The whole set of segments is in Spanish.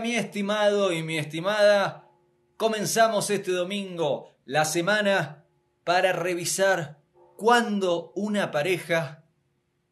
mi estimado y mi estimada. Comenzamos este domingo la semana para revisar cuándo una pareja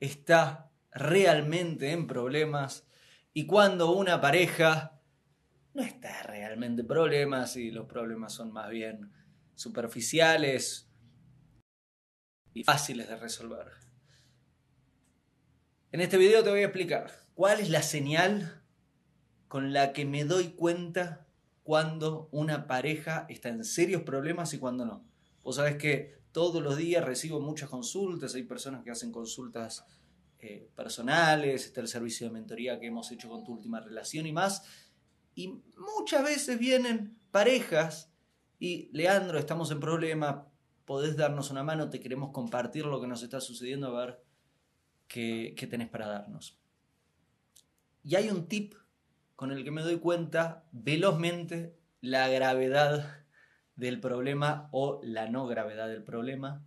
está realmente en problemas y cuando una pareja no está realmente en problemas y los problemas son más bien superficiales y fáciles de resolver. En este video te voy a explicar cuál es la señal con la que me doy cuenta cuando una pareja está en serios problemas y cuando no. Vos sabés que todos los días recibo muchas consultas, hay personas que hacen consultas eh, personales, está el servicio de mentoría que hemos hecho con tu última relación y más. Y muchas veces vienen parejas y, Leandro, estamos en problema, podés darnos una mano, te queremos compartir lo que nos está sucediendo, a ver qué, qué tenés para darnos. Y hay un tip con el que me doy cuenta velozmente la gravedad del problema o la no gravedad del problema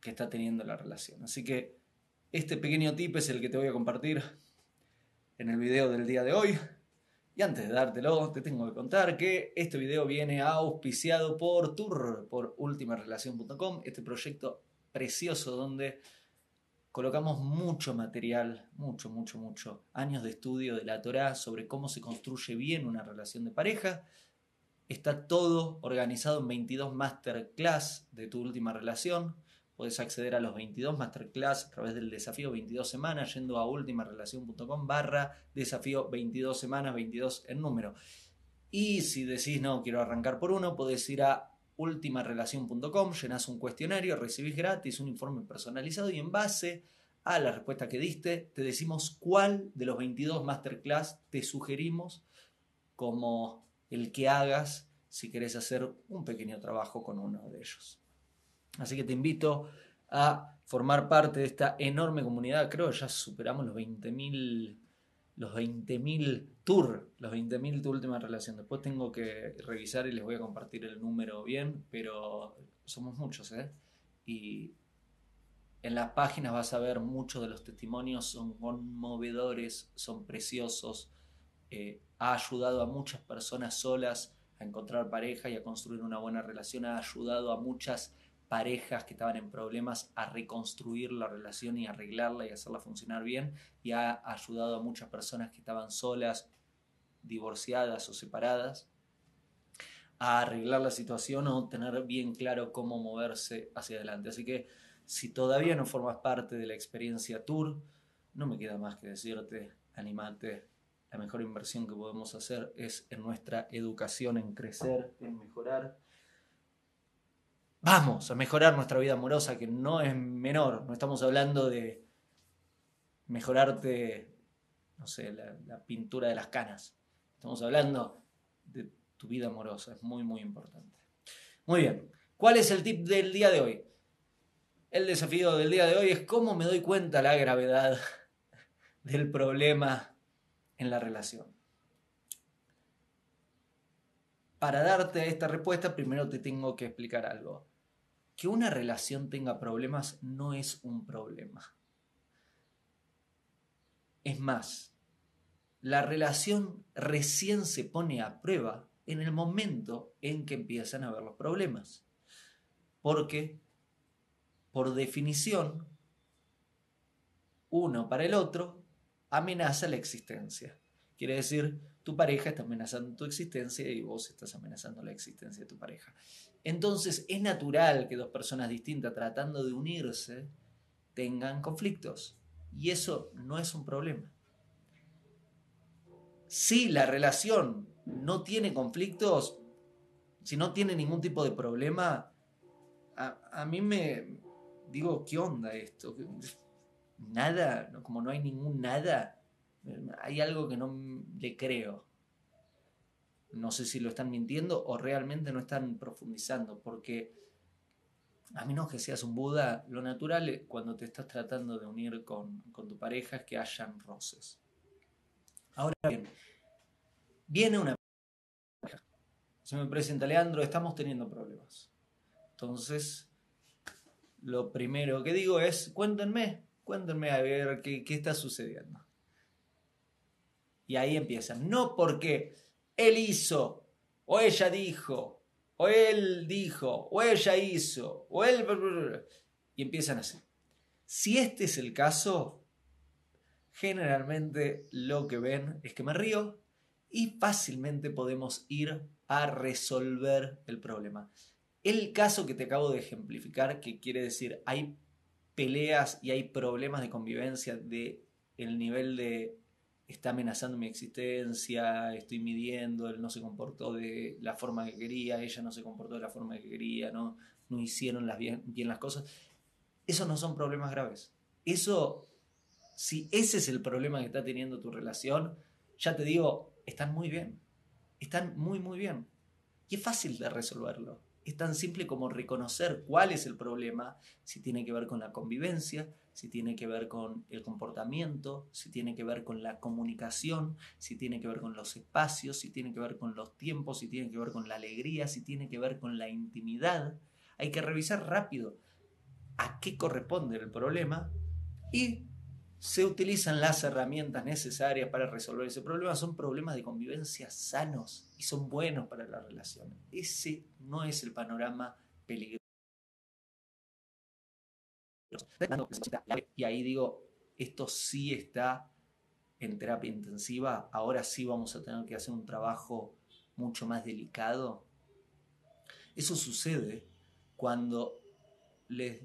que está teniendo la relación. Así que este pequeño tip es el que te voy a compartir en el video del día de hoy. Y antes de dártelo, te tengo que contar que este video viene auspiciado por Tour, por ultimarelación.com, este proyecto precioso donde colocamos mucho material, mucho, mucho, mucho, años de estudio de la Torah sobre cómo se construye bien una relación de pareja. Está todo organizado en 22 masterclass de tu última relación Puedes acceder a los 22 masterclass a través del desafío 22 semanas yendo a ultimarelación.com barra desafío 22 semanas, 22 en número. Y si decís no, quiero arrancar por uno, podés ir a ultimarelación.com, llenas un cuestionario, recibís gratis un informe personalizado y en base a la respuesta que diste, te decimos cuál de los 22 masterclass te sugerimos como el que hagas si querés hacer un pequeño trabajo con uno de ellos. Así que te invito a formar parte de esta enorme comunidad. Creo que ya superamos los 20.000 los 20.000 tour, los 20.000 tu última relación. Después tengo que revisar y les voy a compartir el número bien, pero somos muchos, ¿eh? Y en las páginas vas a ver muchos de los testimonios, son conmovedores, son preciosos. Eh, ha ayudado a muchas personas solas a encontrar pareja y a construir una buena relación. Ha ayudado a muchas parejas que estaban en problemas a reconstruir la relación y arreglarla y hacerla funcionar bien y ha ayudado a muchas personas que estaban solas, divorciadas o separadas a arreglar la situación o tener bien claro cómo moverse hacia adelante. Así que si todavía no formas parte de la experiencia Tour, no me queda más que decirte, animate. La mejor inversión que podemos hacer es en nuestra educación, en crecer, en mejorar vamos a mejorar nuestra vida amorosa, que no es menor. No estamos hablando de mejorarte, no sé, la, pintura de las canas. Estamos hablando de tu vida amorosa. Es muy, muy importante. Muy bien. ¿Cuál es el tip del día de hoy? El desafío del día de hoy es cómo me doy cuenta la gravedad del problema en la relación. Para darte esta respuesta, primero te tengo que explicar algo que una relación tenga problemas no es un problema. Es más, la relación recién se pone a prueba en el momento en que empiezan a haber los problemas. Porque, por definición, uno para el otro amenaza la existencia. Quiere decir, tu pareja está amenazando tu existencia y vos estás amenazando la existencia de tu pareja. Entonces es natural que dos personas distintas tratando de unirse tengan conflictos. Y eso no es un problema. Si la relación no tiene conflictos, si no tiene ningún tipo de problema, a, mí me digo, ¿qué onda esto? Nada, como no hay ningún nada, hay algo que no le creo. No sé si lo están mintiendo o realmente no están profundizando, porque a menos que seas un Buda, lo natural cuando te estás tratando de unir con, tu pareja es que hayan roces. Ahora bien, viene una. Se me presenta Leandro, estamos teniendo problemas. Entonces, lo primero que digo es, cuéntenme, cuéntenme a ver qué, qué está sucediendo. Y ahí empiezan. No porque él hizo, o ella dijo, o él dijo, o ella hizo, o él... Y empiezan así. Si este es el caso, generalmente lo que ven es que me río y fácilmente podemos ir a resolver el problema. El caso que te acabo de ejemplificar, que quiere decir hay peleas y hay problemas de convivencia de el nivel de está amenazando mi existencia, estoy midiendo, él no se comportó de la forma que quería, ella no se comportó de la forma que quería, no, no hicieron las bien, bien las cosas. Esos no son problemas graves. Eso, si ese es el problema que está teniendo tu relación, ya te digo, están muy bien. Están muy, muy bien. Y es fácil de resolverlo. Es tan simple como reconocer cuál es el problema, si tiene que ver con la convivencia, si tiene que ver con el comportamiento, si tiene que ver con la comunicación, si tiene que ver con los espacios, si tiene que ver con los tiempos, si tiene que ver con la alegría, si tiene que ver con la intimidad. Hay que revisar rápido a qué corresponde el problema y se utilizan las herramientas necesarias para resolver ese problema. Son problemas de convivencia sanos y son buenos para la relación. Ese no es el panorama peligroso. Y ahí digo, esto sí está en terapia intensiva, ahora sí vamos a tener que hacer un trabajo mucho más delicado. Eso sucede cuando les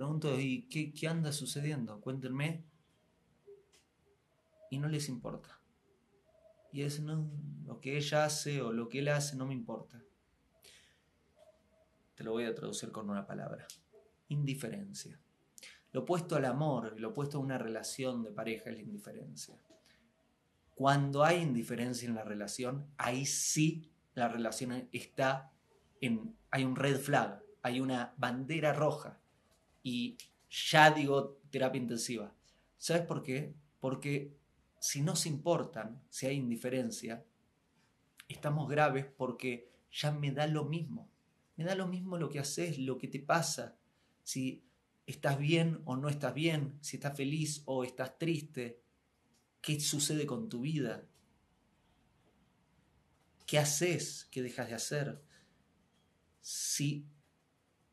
pregunto, ¿y qué, qué anda sucediendo? Cuéntenme. Y no les importa. Y es no, lo que ella hace o lo que él hace no me importa. Te lo voy a traducir con una palabra indiferencia. Lo opuesto al amor, lo opuesto a una relación de pareja es la indiferencia. Cuando hay indiferencia en la relación, ahí sí la relación está en, hay un red flag, hay una bandera roja y ya digo terapia intensiva. ¿Sabes por qué? Porque si no se importan, si hay indiferencia, estamos graves porque ya me da lo mismo. Me da lo mismo lo que haces, lo que te pasa, si estás bien o no estás bien, si estás feliz o estás triste, qué sucede con tu vida, qué haces, qué dejas de hacer. Si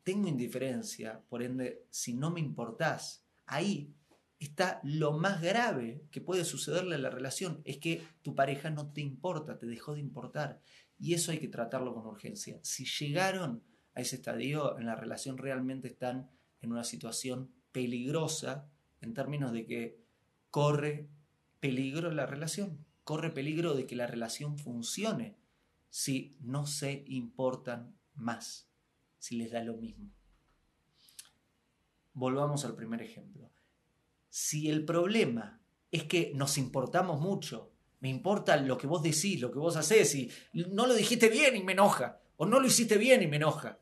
tengo indiferencia, por ende, si no me importás, ahí está lo más grave que puede sucederle a la relación, es que tu pareja no te importa, te dejó de importar. Y eso hay que tratarlo con urgencia. Si llegaron a ese estadio, en la relación realmente están en una situación peligrosa en términos de que corre peligro la relación, corre peligro de que la relación funcione si no se importan más, si les da lo mismo. Volvamos al primer ejemplo. Si el problema es que nos importamos mucho, me importa lo que vos decís, lo que vos hacés, y no lo dijiste bien y me enoja, o no lo hiciste bien y me enoja,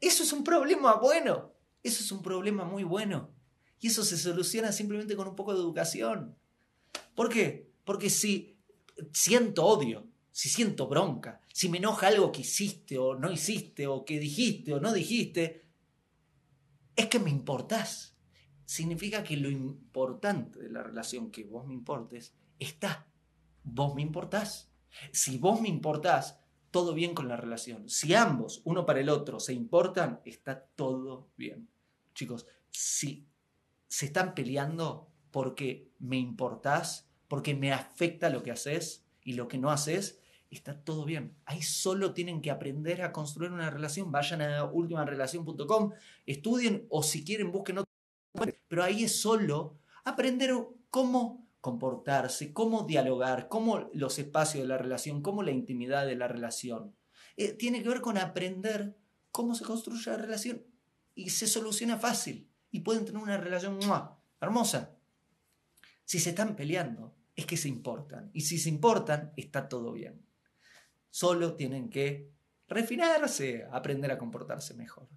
eso es un problema bueno. Eso es un problema muy bueno. Y eso se soluciona simplemente con un poco de educación. ¿Por qué? Porque si siento odio, si siento bronca, si me enoja algo que hiciste o no hiciste, o que dijiste o no dijiste, es que me importás. Significa que lo importante de la relación que vos me importes está. Vos me importás. Si vos me importás, todo bien con la relación. Si ambos, uno para el otro, se importan, está todo bien. Chicos, si se están peleando porque me importás, porque me afecta lo que haces y lo que no haces, está todo bien. Ahí solo tienen que aprender a construir una relación. Vayan a ultimarelación.com, estudien o si quieren busquen otro. Pero ahí es solo aprender cómo comportarse, cómo dialogar, cómo los espacios de la relación, cómo la intimidad de la relación. Eh, tiene que ver con aprender cómo se construye la relación y se soluciona fácil y pueden tener una relación hermosa. Si se están peleando, es que se importan. Y si se importan, está todo bien. Solo tienen que refinarse, aprender a comportarse mejor.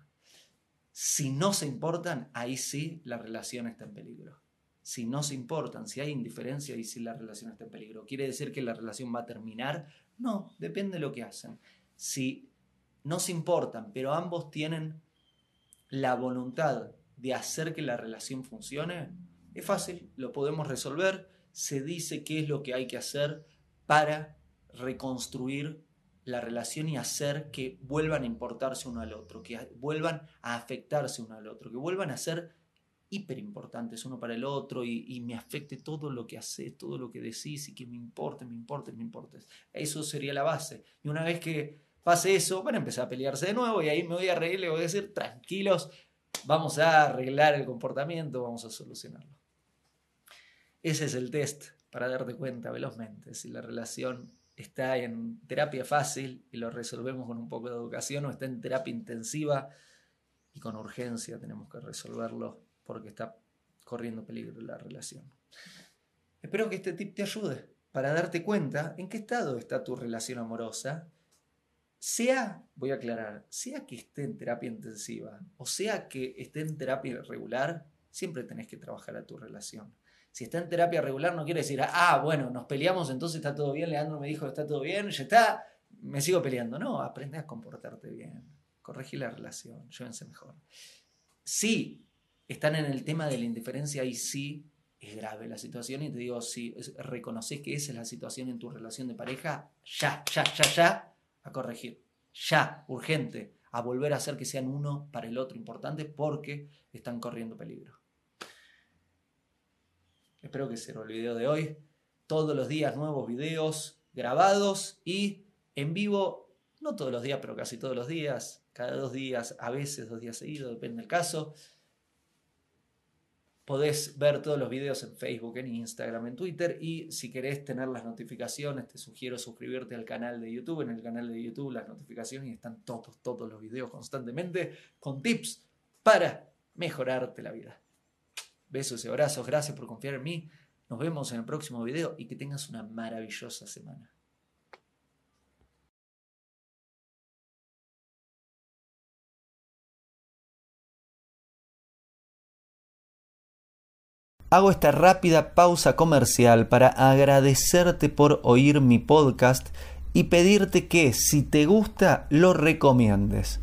Si no se importan, ahí sí la relación está en peligro si no se importan, si hay indiferencia y si la relación está en peligro. ¿Quiere decir que la relación va a terminar? No, depende de lo que hacen. Si no se importan, pero ambos tienen la voluntad de hacer que la relación funcione, es fácil, lo podemos resolver. se dice qué es lo que hay que hacer para reconstruir la relación y hacer que vuelvan a importarse uno al otro, que vuelvan a afectarse uno al otro, que vuelvan a ser hiper importantes uno para el otro y, me afecte todo lo que haces, todo lo que decís y que me importe, me importe, me importe. Eso sería la base. Y una vez que pase eso, van a empezar a pelearse de nuevo y ahí me voy a reír, le voy a decir, tranquilos, vamos a arreglar el comportamiento, vamos a solucionarlo. Ese es el test para darte cuenta velozmente si la relación está en terapia fácil y lo resolvemos con un poco de educación o está en terapia intensiva y con urgencia tenemos que resolverlo porque está corriendo peligro la relación. Espero que este tip te ayude para darte cuenta en qué estado está tu relación amorosa, sea, voy a aclarar, sea que esté en terapia intensiva o sea que esté en terapia regular, siempre tenés que trabajar a tu relación. Si está en terapia regular no quiere decir, ah, bueno, nos peleamos, entonces está todo bien, Leandro me dijo está todo bien, ya está, me sigo peleando. No, aprende a comportarte bien, corregí la relación, llévense mejor. Sí, están en el tema de la indiferencia y sí es grave la situación y te digo, si reconoces que esa es la situación en tu relación de pareja, ya, ya, ya, ya, a corregir. Ya, urgente, a volver a hacer que sean uno para el otro importante porque están corriendo peligro. Espero que sea el video de hoy. Todos los días nuevos videos grabados y en vivo, no todos los días, pero casi todos los días, cada dos días, a veces dos días seguidos, depende del caso. Podés ver todos los videos en Facebook, en Instagram, en Twitter y si querés tener las notificaciones te sugiero suscribirte al canal de YouTube. En el canal de YouTube las notificaciones y están todos, todos los videos constantemente con tips para mejorarte la vida. Besos y abrazos, gracias por confiar en mí. Nos vemos en el próximo video y que tengas una maravillosa semana. Hago esta rápida pausa comercial para agradecerte por oír mi podcast y pedirte que si te gusta lo recomiendes.